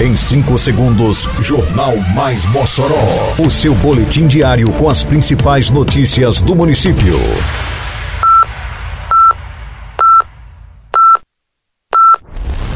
Em 5 segundos, Jornal Mais Mossoró. O seu boletim diário com as principais notícias do município.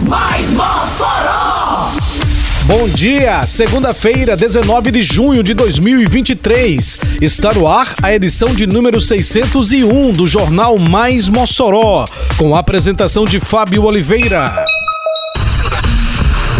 Mais Mossoró! Bom dia, segunda-feira, 19 de junho de 2023. Está no ar a edição de número 601 do Jornal Mais Mossoró, com a apresentação de Fábio Oliveira.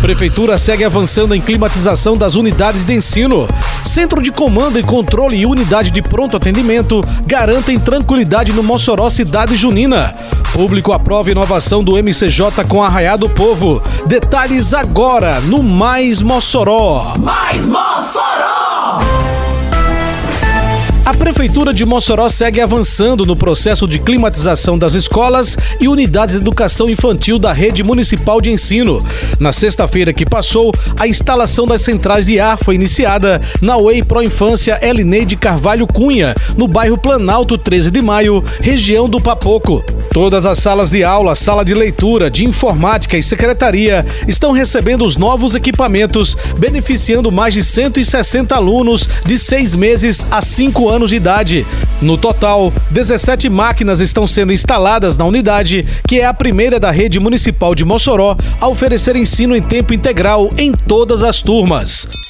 Prefeitura segue avançando em climatização das unidades de ensino. Centro de Comando e Controle e Unidade de Pronto Atendimento garantem tranquilidade no Mossoró Cidade Junina. Público aprova inovação do MCJ com Arraiá do Povo. Detalhes agora no Mais Mossoró. Mais Mossoró! A Prefeitura de Mossoró segue avançando no processo de climatização das escolas e unidades de educação infantil da rede municipal de ensino. Na sexta-feira que passou, a instalação das centrais de ar foi iniciada na UEI Pro Infância Elineide Carvalho Cunha, no bairro Planalto 13 de Maio, região do Papoco. Todas as salas de aula, sala de leitura, de informática e secretaria estão recebendo os novos equipamentos, beneficiando mais de 160 alunos de seis meses a cinco anos de idade. No total, 17 máquinas estão sendo instaladas na unidade, que é a primeira da rede municipal de Mossoró a oferecer ensino em tempo integral em todas as turmas.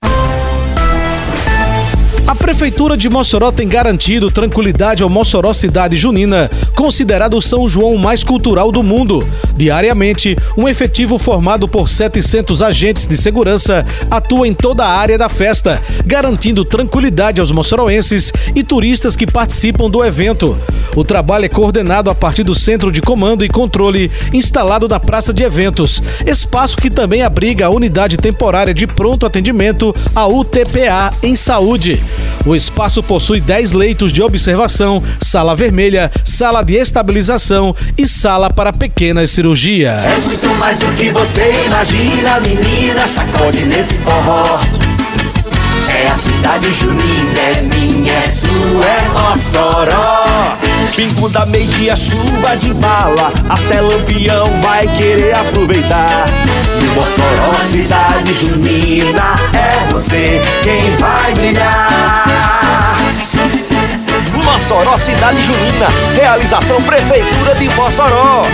A Prefeitura de Mossoró tem garantido tranquilidade ao Mossoró Cidade Junina, considerado o São João mais cultural do mundo. Diariamente, um efetivo formado por 700 agentes de segurança atua em toda a área da festa, garantindo tranquilidade aos moçoroenses e turistas que participam do evento. O trabalho é coordenado a partir do Centro de Comando e Controle, instalado na Praça de Eventos, espaço que também abriga a Unidade Temporária de Pronto Atendimento, a UTPA, em saúde. O espaço possui 10 leitos de observação, sala vermelha, sala de estabilização e sala para pequenas É cirurgias. muito mais do que você imagina, menina. Sacode nesse forró. É a cidade junina, é minha, é sua, é Mossoró. Pingo da meia chuva de bala, até lampião vai querer aproveitar. No Mossoró, cidade junina, é você quem vai brilhar. Mossoró Cidade Junina, realização Prefeitura de Mossoró.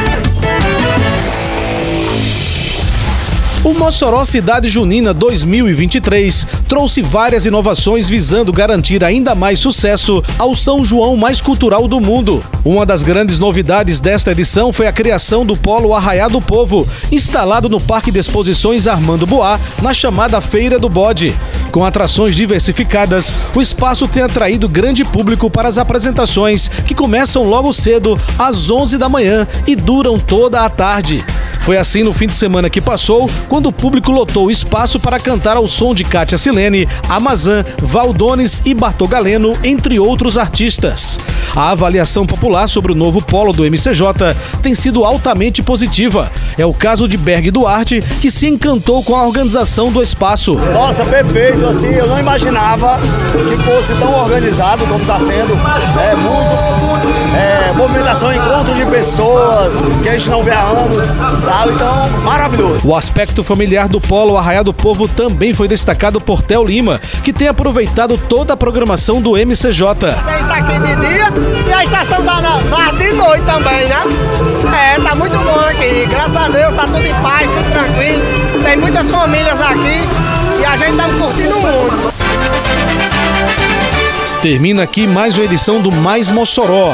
O Mossoró Cidade Junina 2023 trouxe várias inovações visando garantir ainda mais sucesso ao São João mais cultural do mundo. Uma das grandes novidades desta edição foi a criação do Polo Arraiá do Povo, instalado no Parque de Exposições Armando Boá, na chamada Feira do Bode. Com atrações diversificadas, o espaço tem atraído grande público para as apresentações, que começam logo cedo, às 11 da manhã, e duram toda a tarde. Foi assim no fim de semana que passou, quando o público lotou o espaço para cantar ao som de Kátia Silene, Amazã, Valdones e Bartô Galeno, entre outros artistas. A avaliação popular sobre o novo polo do MCJ tem sido altamente positiva. É o caso de Berg Duarte, que se encantou com a organização do espaço. Nossa, perfeito, assim, eu não imaginava que fosse tão organizado como está sendo. É muito é, movimentação, encontro de pessoas que a gente não vê há anos, tal, então, maravilhoso. O aspecto familiar do Polo Arraial do Povo também foi destacado por Theo Lima, que tem aproveitado toda a programação do MCJ. Tem isso aqui de dia e a estação da Nazar de noite também, né? É, tá muito bom aqui. Graças a Deus, tá tudo em paz, tudo tranquilo. Tem muitas famílias aqui e a gente tá curtindo muito. Termina aqui mais uma edição do Mais Mossoró,